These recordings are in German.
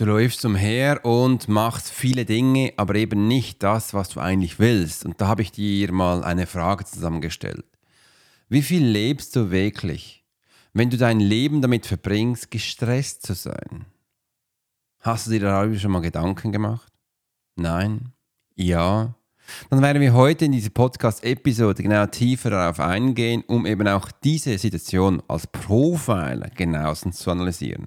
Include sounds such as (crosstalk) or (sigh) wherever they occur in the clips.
Du läufst umher und machst viele Dinge, aber eben nicht das, was du eigentlich willst. Und da habe ich dir mal eine Frage zusammengestellt. Wie viel lebst du wirklich, wenn du dein Leben damit verbringst, gestresst zu sein? Hast du dir darüber schon mal Gedanken gemacht? Nein? Ja? Dann werden wir heute in dieser Podcast-Episode genau tiefer darauf eingehen, um eben auch diese Situation als Profiler genauestens zu analysieren.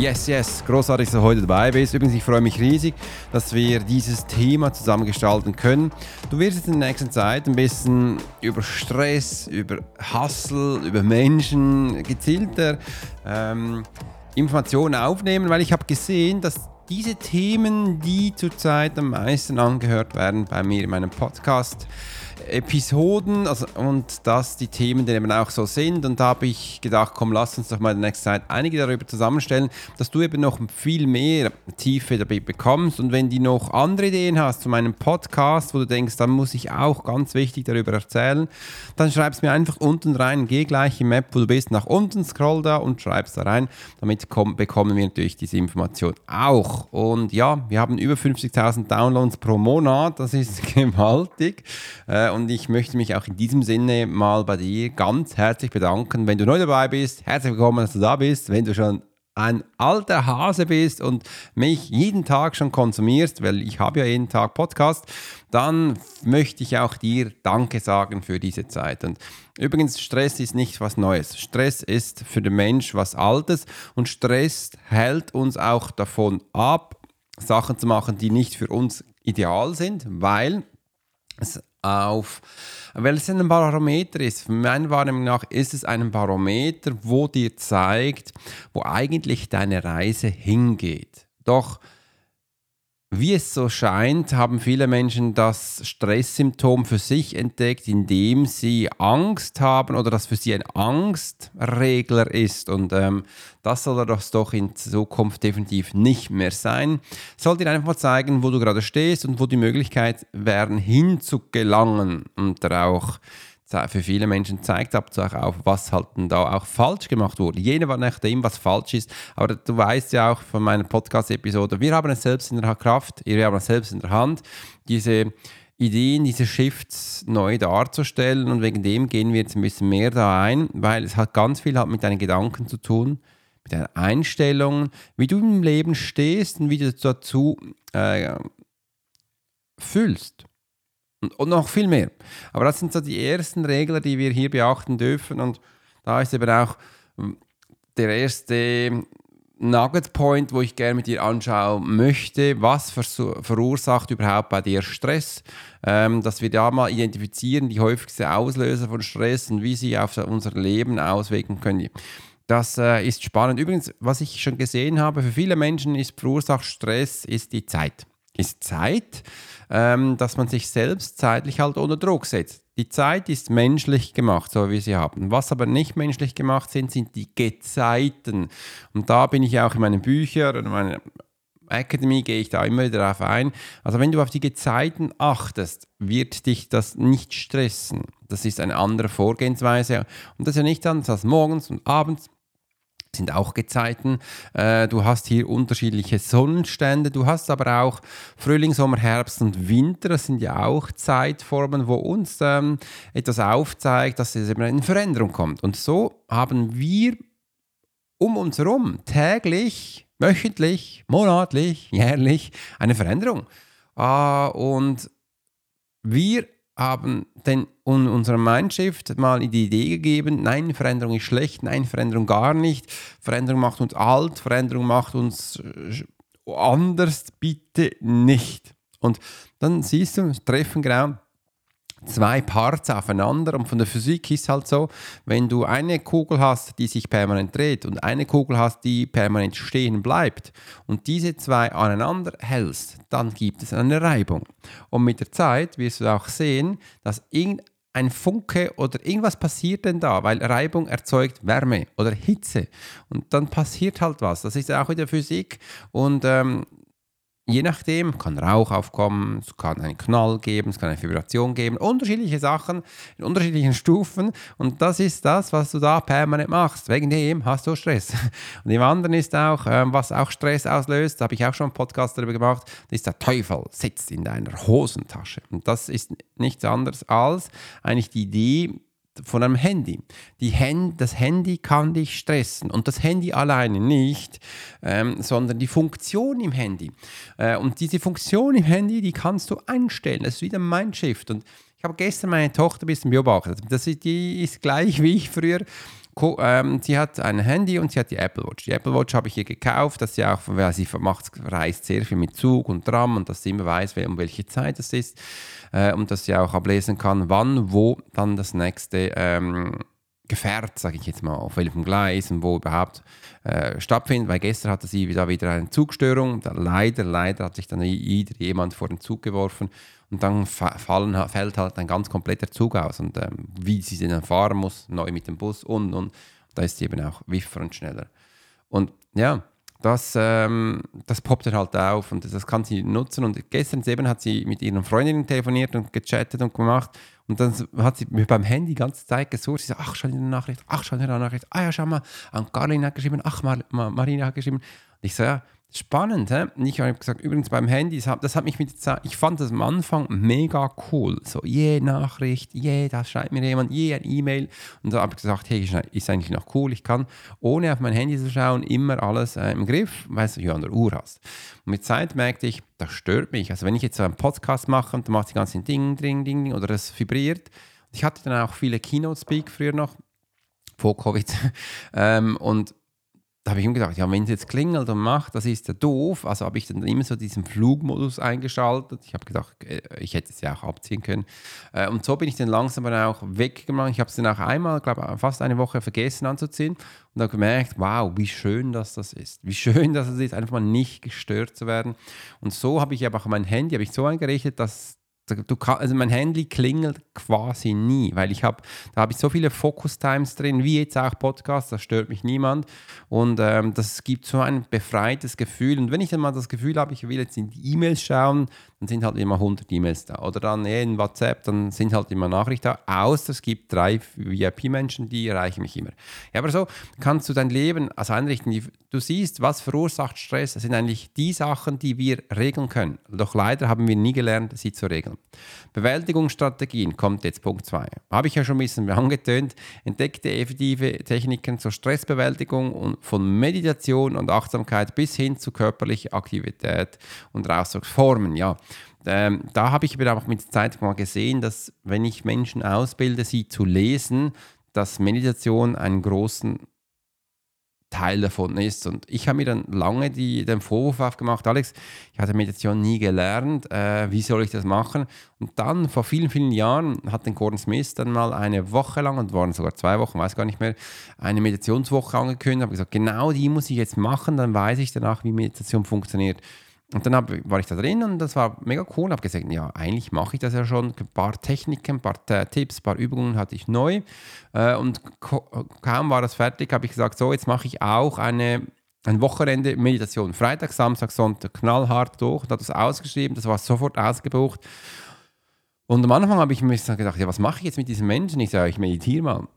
Yes, yes, großartig, dass du heute dabei bist. Übrigens, ich freue mich riesig, dass wir dieses Thema zusammen gestalten können. Du wirst jetzt in der nächsten Zeit ein bisschen über Stress, über Hustle, über Menschen gezielter ähm, Informationen aufnehmen, weil ich habe gesehen, dass diese Themen, die zurzeit am meisten angehört werden bei mir in meinem Podcast, Episoden also, und dass die Themen dann eben auch so sind. Und da habe ich gedacht, komm, lass uns doch mal in der nächsten Zeit einige darüber zusammenstellen, dass du eben noch viel mehr Tiefe dabei bekommst. Und wenn du noch andere Ideen hast zu meinem Podcast, wo du denkst, dann muss ich auch ganz wichtig darüber erzählen, dann schreib es mir einfach unten rein. Geh gleich im Map, wo du bist, nach unten, scroll da und schreib es da rein. Damit bekommen wir natürlich diese Information auch. Und ja, wir haben über 50.000 Downloads pro Monat. Das ist (laughs) gewaltig. Äh, und ich möchte mich auch in diesem Sinne mal bei dir ganz herzlich bedanken. Wenn du neu dabei bist, herzlich willkommen, dass du da bist. Wenn du schon ein alter Hase bist und mich jeden Tag schon konsumierst, weil ich habe ja jeden Tag Podcast, dann möchte ich auch dir Danke sagen für diese Zeit. Und übrigens, Stress ist nicht was Neues. Stress ist für den Mensch was Altes und Stress hält uns auch davon ab, Sachen zu machen, die nicht für uns ideal sind, weil es auf, weil es ein Barometer ist. Meiner Wahrnehmung nach ist es ein Barometer, wo dir zeigt, wo eigentlich deine Reise hingeht. Doch wie es so scheint, haben viele Menschen das Stresssymptom für sich entdeckt, indem sie Angst haben oder das für sie ein Angstregler ist. Und ähm, das soll das doch in Zukunft definitiv nicht mehr sein. Soll dir einfach mal zeigen, wo du gerade stehst und wo die Möglichkeit wären, hinzugelangen und auch für viele Menschen zeigt ab auch auf, was halt da auch falsch gemacht wurde. Jeder war nach dem, was falsch ist. Aber du weißt ja auch von meiner Podcast-Episode, wir haben es selbst in der Kraft, wir haben es selbst in der Hand, diese Ideen, diese Shifts neu darzustellen. Und wegen dem gehen wir jetzt ein bisschen mehr da ein, weil es hat ganz viel hat mit deinen Gedanken zu tun, mit deinen Einstellungen, wie du im Leben stehst und wie du dazu äh, fühlst. Und, noch viel mehr. Aber das sind so die ersten Regeln, die wir hier beachten dürfen. Und da ist eben auch hm, der erste Nugget Point, wo ich gerne mit dir anschauen möchte, was verursacht überhaupt bei dir Stress, ähm, dass wir da mal identifizieren, die häufigsten Auslöser von Stress und wie sie auf unser Leben auswirken können. Das äh, ist spannend. Übrigens, was ich schon gesehen habe, für viele Menschen ist verursacht Stress, ist die Zeit. Ist Zeit ähm, dass man sich selbst zeitlich halt unter Druck setzt. Die Zeit ist menschlich gemacht, so wie sie haben. Was aber nicht menschlich gemacht sind, sind die Gezeiten. Und da bin ich auch in meinen Büchern und meiner Academy gehe ich da immer wieder darauf ein. Also wenn du auf die Gezeiten achtest, wird dich das nicht stressen. Das ist eine andere Vorgehensweise. Und das ist ja nicht anders als morgens und abends sind auch Gezeiten. Äh, du hast hier unterschiedliche Sonnenstände. Du hast aber auch Frühling, Sommer, Herbst und Winter. Das sind ja auch Zeitformen, wo uns ähm, etwas aufzeigt, dass es eben eine Veränderung kommt. Und so haben wir um uns herum täglich, wöchentlich, monatlich, jährlich eine Veränderung. Äh, und wir haben den, unserem Mindshift mal die Idee gegeben, nein, Veränderung ist schlecht, nein, Veränderung gar nicht, Veränderung macht uns alt, Veränderung macht uns äh, anders, bitte nicht. Und dann siehst du, treffen genau zwei Parts aufeinander und von der Physik ist halt so, wenn du eine Kugel hast, die sich permanent dreht und eine Kugel hast, die permanent stehen bleibt und diese zwei aneinander hältst, dann gibt es eine Reibung. Und mit der Zeit wirst du auch sehen, dass irgendein Funke oder irgendwas passiert denn da, weil Reibung erzeugt Wärme oder Hitze und dann passiert halt was. Das ist auch in der Physik und ähm, Je nachdem kann Rauch aufkommen, es kann einen Knall geben, es kann eine Vibration geben, unterschiedliche Sachen in unterschiedlichen Stufen und das ist das, was du da permanent machst. Wegen dem hast du Stress. (laughs) Und im anderen ist auch, ähm, was auch Stress auslöst, da habe ich auch schon einen Podcast darüber gemacht, ist der Teufel sitzt in deiner Hosentasche. Und das ist nichts anderes als eigentlich die Idee, von einem Handy. Hand, das Handy kann dich stressen und das Handy alleine nicht, ähm, sondern die Funktion im Handy. Äh, und diese Funktion im Handy, die kannst du einstellen. Das ist wieder Mindshift. Und ich habe gestern meine Tochter ein bisschen beobachtet. Das ist, die ist gleich wie ich früher ähm, sie hat ein Handy und sie hat die Apple Watch. Die Apple Watch habe ich ihr gekauft, dass sie auch, weil sie macht, reist sehr viel mit Zug und Tram und dass sie immer weiß, um welche Zeit es ist äh, und dass sie auch ablesen kann, wann, wo dann das nächste ähm, Gefährt, sage ich jetzt mal, auf welchem Gleis und wo überhaupt äh, stattfindet, weil gestern hatte sie da wieder eine Zugstörung. Leider, leider hat sich dann wieder jemand vor den Zug geworfen und dann fallen, fällt halt ein ganz kompletter Zug aus und ähm, wie sie dann fahren muss, neu mit dem Bus und und da ist sie eben auch wiffer und schneller. Und ja, das, ähm, das poppt dann halt auf und das kann sie nutzen. Und gestern eben hat sie mit ihren Freundinnen telefoniert und gechattet und gemacht. Und dann hat sie mir beim Handy die ganze Zeit gesucht. Sie sagt, ach, schau dir eine Nachricht, ach, schau dir eine Nachricht. Ah ja, schau mal, an Carlin hat geschrieben, ach, Mar Mar Marina hat geschrieben. Und ich so, ja, Spannend, hä? Ich habe gesagt, übrigens beim Handy, das hat mich mit ich fand das am Anfang mega cool. So, je Nachricht, je, da schreibt mir jemand, je ein E-Mail. Und da habe ich gesagt, hey, ist eigentlich noch cool. Ich kann, ohne auf mein Handy zu schauen, immer alles äh, im Griff, weil du ja an der Uhr hast. Und mit Zeit merkte ich, das stört mich. Also wenn ich jetzt so einen Podcast mache und dann macht die ganzen Ding, Ding, Ding, Ding oder es vibriert. Ich hatte dann auch viele Keynote-Speak früher noch, vor Covid. (laughs) ähm, und da habe ich ihm gedacht, ja, wenn es jetzt klingelt und macht, das ist ja doof. Also habe ich dann immer so diesen Flugmodus eingeschaltet. Ich habe gedacht, äh, ich hätte es ja auch abziehen können. Äh, und so bin ich dann langsam auch weggemacht. Ich habe es dann auch einmal, glaube fast eine Woche vergessen anzuziehen und habe gemerkt, wow, wie schön dass das ist. Wie schön (laughs) dass es ist, einfach mal nicht gestört zu werden. Und so habe ich aber auch mein Handy habe ich so eingerichtet, dass Du kann, also mein Handy klingelt quasi nie, weil ich habe, da habe ich so viele Focus-Times drin, wie jetzt auch Podcasts, da stört mich niemand. Und ähm, das gibt so ein befreites Gefühl. Und wenn ich dann mal das Gefühl habe, ich will jetzt in die E-Mails schauen, dann sind halt immer 100 E-Mails da. Oder dann eh, in WhatsApp, dann sind halt immer Nachrichten da. Außer es gibt drei VIP-Menschen, die erreichen mich immer. Ja, aber so kannst du dein Leben also einrichten. Du siehst, was verursacht Stress. Das sind eigentlich die Sachen, die wir regeln können. Doch leider haben wir nie gelernt, sie zu regeln. Bewältigungsstrategien kommt jetzt Punkt 2. Habe ich ja schon ein bisschen angetönt. Entdeckte effektive Techniken zur Stressbewältigung und von Meditation und Achtsamkeit bis hin zu körperlicher Aktivität und Ausdrucksformen. Ja, ähm, da habe ich aber auch mit der Zeit mal gesehen, dass wenn ich Menschen ausbilde, sie zu lesen, dass Meditation einen großen Teil davon ist. Und ich habe mir dann lange die, den Vorwurf aufgemacht, Alex, ich hatte Meditation nie gelernt, äh, wie soll ich das machen? Und dann vor vielen, vielen Jahren hat den Gordon Smith dann mal eine Woche lang, und waren sogar zwei Wochen, weiß gar nicht mehr, eine Meditationswoche angekündigt, habe gesagt, genau die muss ich jetzt machen, dann weiß ich danach, wie Meditation funktioniert. Und dann hab, war ich da drin und das war mega cool. Habe gesagt, ja, eigentlich mache ich das ja schon. Ein paar Techniken, ein paar Tipps, ein paar Übungen hatte ich neu. Äh, und kaum war das fertig, habe ich gesagt, so, jetzt mache ich auch eine, ein Wochenende Meditation. Freitag, Samstag, Sonntag, knallhart durch. Und hat das ausgeschrieben, das war sofort ausgebucht. Und am Anfang habe ich mir gedacht, ja, was mache ich jetzt mit diesen Menschen? Ich sage, ich meditiere mal.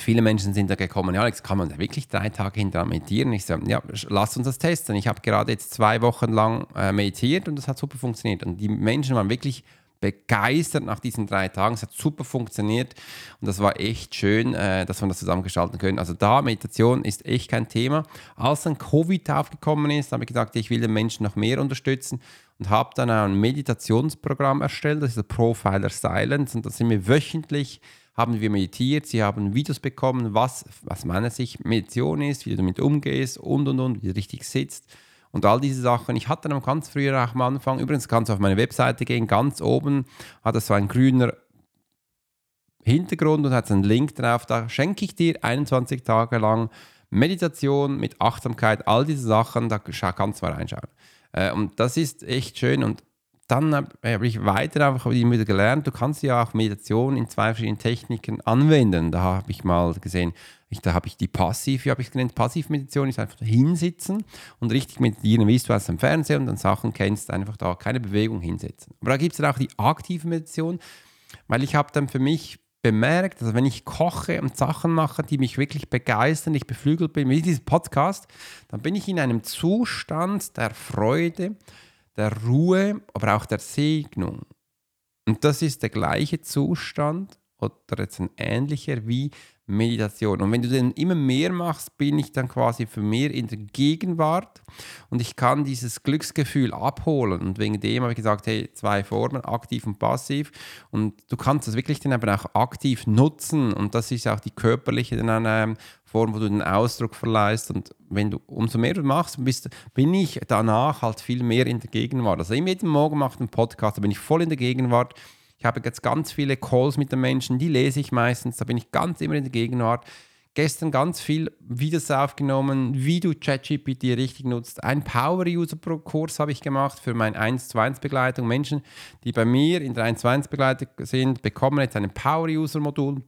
Viele Menschen sind da gekommen, ja, Alex, kann man wirklich drei Tage hinterher meditieren? Ich sage, ja, lass uns das testen. Ich habe gerade jetzt zwei Wochen lang äh, meditiert und das hat super funktioniert. Und die Menschen waren wirklich begeistert nach diesen drei Tagen. Es hat super funktioniert und das war echt schön, äh, dass wir das zusammengestalten können. Also da, Meditation ist echt kein Thema. Als dann Covid aufgekommen ist, habe ich gesagt, ich will den Menschen noch mehr unterstützen und habe dann ein Meditationsprogramm erstellt, das ist der Profiler Silence und da sind wir wöchentlich haben wir meditiert, sie haben Videos bekommen, was aus meiner Sicht Meditation ist, wie du damit umgehst und und und, wie du richtig sitzt und all diese Sachen. Ich hatte dann ganz früher auch am Anfang, übrigens kannst du auf meine Webseite gehen, ganz oben hat es so ein grüner Hintergrund und hat einen Link drauf, da schenke ich dir 21 Tage lang Meditation mit Achtsamkeit, all diese Sachen, da kannst du mal reinschauen. Äh, und das ist echt schön und dann habe ich weiter einfach wieder gelernt, du kannst ja auch Meditation in zwei verschiedenen Techniken anwenden. Da habe ich mal gesehen, ich, da habe ich die Passiv, wie habe ich es genannt? Passivmeditation ist einfach hinsitzen und richtig meditieren, wie du aus dem Fernsehen und dann Sachen kennst, einfach da keine Bewegung hinsetzen. Aber da gibt es dann auch die aktive Meditation, weil ich habe dann für mich bemerkt, also wenn ich koche und Sachen mache, die mich wirklich begeistern, ich beflügelt bin, wie dieses Podcast, dann bin ich in einem Zustand der Freude, der Ruhe, aber auch der Segnung. Und das ist der gleiche Zustand oder jetzt ein ähnlicher wie Meditation. Und wenn du den immer mehr machst, bin ich dann quasi für mehr in der Gegenwart und ich kann dieses Glücksgefühl abholen. Und wegen dem habe ich gesagt, hey, zwei Formen, aktiv und passiv. Und du kannst das wirklich dann aber auch aktiv nutzen. Und das ist auch die körperliche dann, ähm, Form, wo du den Ausdruck verleihst. Und wenn du umso mehr du machst, bist, bin ich danach halt viel mehr in der Gegenwart. Also jeden Morgen mache ich einen Podcast, da bin ich voll in der Gegenwart ich habe jetzt ganz viele Calls mit den Menschen, die lese ich meistens, da bin ich ganz immer in der Gegenwart. Gestern ganz viel Videos aufgenommen, wie du ChatGPT richtig nutzt. Ein Power-User-Kurs habe ich gemacht für meine 1 zu 1 Begleitung. Menschen, die bei mir in der 1 zu 1 Begleitung sind, bekommen jetzt ein Power-User-Modul.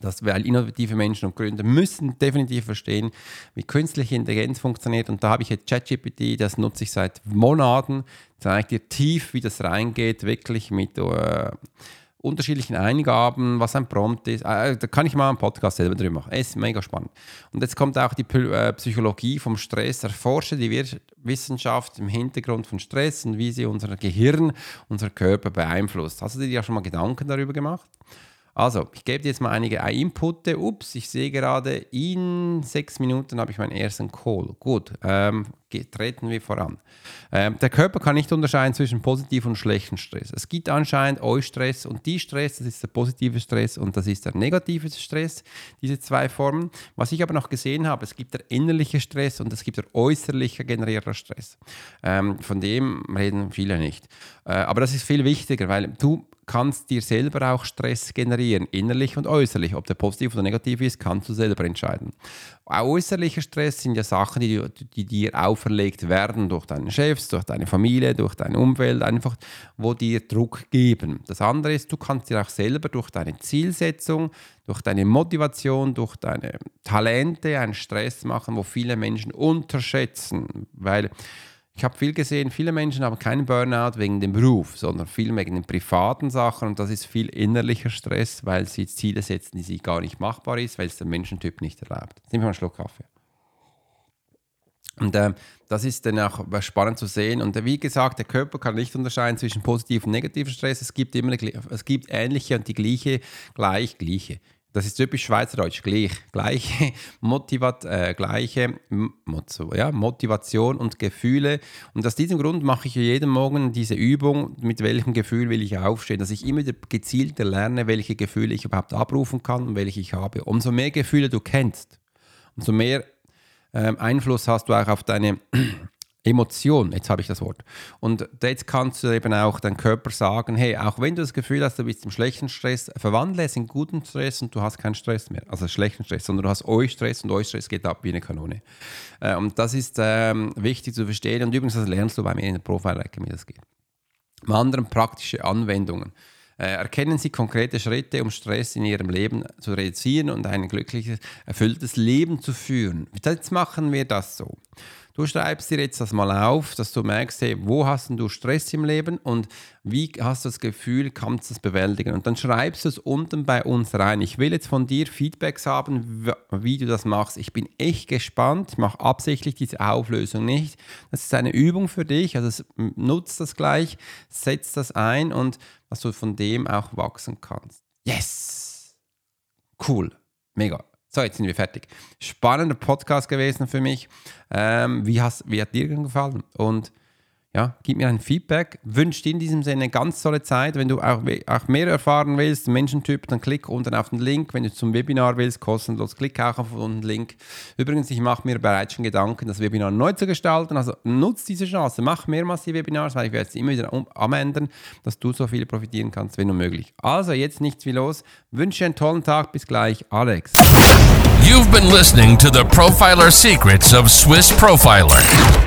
Das, weil innovative Menschen und Gründer müssen definitiv verstehen, wie künstliche Intelligenz funktioniert. Und da habe ich jetzt ChatGPT, das nutze ich seit Monaten zeigt dir tief, wie das reingeht, wirklich mit äh, unterschiedlichen Eingaben, was ein Prompt ist. Äh, da kann ich mal einen Podcast selber drüber machen. Es ist mega spannend. Und jetzt kommt auch die äh, Psychologie vom Stress. Erforsche die Wissenschaft im Hintergrund von Stress und wie sie unser Gehirn, unser Körper beeinflusst. Hast du dir ja schon mal Gedanken darüber gemacht? Also, ich gebe dir jetzt mal einige Inputte. Ups, ich sehe gerade, in sechs Minuten habe ich meinen ersten Call. Gut, ähm, treten wir voran. Ähm, der Körper kann nicht unterscheiden zwischen positiven und schlechten Stress. Es gibt anscheinend Eustress und die Stress, das ist der positive Stress und das ist der negative Stress, diese zwei Formen. Was ich aber noch gesehen habe, es gibt der innerliche Stress und es gibt der äußerliche generierter Stress. Ähm, von dem reden viele nicht. Äh, aber das ist viel wichtiger, weil du kannst dir selber auch Stress generieren, innerlich und äußerlich. Ob der positiv oder negativ ist, kannst du selber entscheiden. Äußerlicher Stress sind ja Sachen, die, die dir auferlegt werden durch deinen Chefs, durch deine Familie, durch dein Umfeld, einfach, wo dir Druck geben. Das andere ist, du kannst dir auch selber durch deine Zielsetzung, durch deine Motivation, durch deine Talente einen Stress machen, wo viele Menschen unterschätzen, weil ich habe viel gesehen, viele Menschen haben keinen Burnout wegen dem Beruf, sondern viel wegen den privaten Sachen und das ist viel innerlicher Stress, weil sie Ziele setzen, die sie gar nicht machbar ist, weil es der Menschentyp nicht erlaubt. Nehmen wir einen Schluck Kaffee. Und äh, das ist dann auch spannend zu sehen. Und äh, wie gesagt, der Körper kann nicht unterscheiden zwischen positiven und negativen Stress. Es gibt immer es gibt ähnliche und die gleiche, gleich, gleiche das ist typisch Schweizerdeutsch, gleich, gleiche, (laughs) Motivat, äh, gleiche ja, Motivation und Gefühle. Und aus diesem Grund mache ich jeden Morgen diese Übung, mit welchem Gefühl will ich aufstehen, dass ich immer gezielter lerne, welche Gefühle ich überhaupt abrufen kann und welche ich habe. Umso mehr Gefühle du kennst, umso mehr ähm, Einfluss hast du auch auf deine (clears throat) Emotion, jetzt habe ich das Wort. Und jetzt kannst du eben auch deinem Körper sagen, hey, auch wenn du das Gefühl hast, du bist im schlechten Stress, verwandle es in guten Stress und du hast keinen Stress mehr, also schlechten Stress, sondern du hast Eustress und Eustress geht ab wie eine Kanone. Äh, und das ist ähm, wichtig zu verstehen und übrigens das lernst du bei mir in der Profile wie das geht. Im anderen praktische Anwendungen. Äh, erkennen Sie konkrete Schritte, um Stress in Ihrem Leben zu reduzieren und ein glückliches, erfülltes Leben zu führen. Jetzt machen wir das so. Du schreibst dir jetzt das mal auf, dass du merkst, hey, wo hast du Stress im Leben und wie hast du das Gefühl, kannst du es bewältigen? Und dann schreibst du es unten bei uns rein. Ich will jetzt von dir Feedbacks haben, wie du das machst. Ich bin echt gespannt. Ich mache absichtlich diese Auflösung nicht. Das ist eine Übung für dich. Also nutzt das gleich, setz das ein und dass du von dem auch wachsen kannst. Yes! Cool. Mega. So, jetzt sind wir fertig. Spannender Podcast gewesen für mich. Ähm, wie, hast, wie hat dir gefallen? Und ja, gib mir ein Feedback. Wünsche dir in diesem Sinne eine ganz tolle Zeit. Wenn du auch, auch mehr erfahren willst, Menschentyp, dann klick unten auf den Link. Wenn du zum Webinar willst, kostenlos, klick auch auf den Link. Übrigens, ich mache mir bereits schon Gedanken, das Webinar neu zu gestalten. Also nutze diese Chance, mach mehrmals die Webinars, weil ich werde es immer wieder um, umändern, dass du so viel profitieren kannst, wenn nur möglich. Also jetzt nichts wie los. Wünsche einen tollen Tag. Bis gleich, Alex. You've been listening to the Profiler Secrets of Swiss Profiler.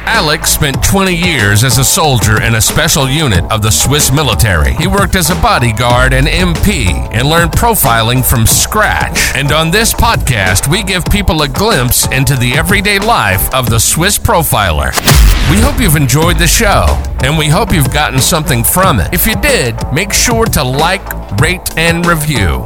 Alex spent 20 years as a soldier in a special unit of the Swiss military. He worked as a bodyguard and MP and learned profiling from scratch. And on this podcast, we give people a glimpse into the everyday life of the Swiss profiler. We hope you've enjoyed the show and we hope you've gotten something from it. If you did, make sure to like, rate, and review.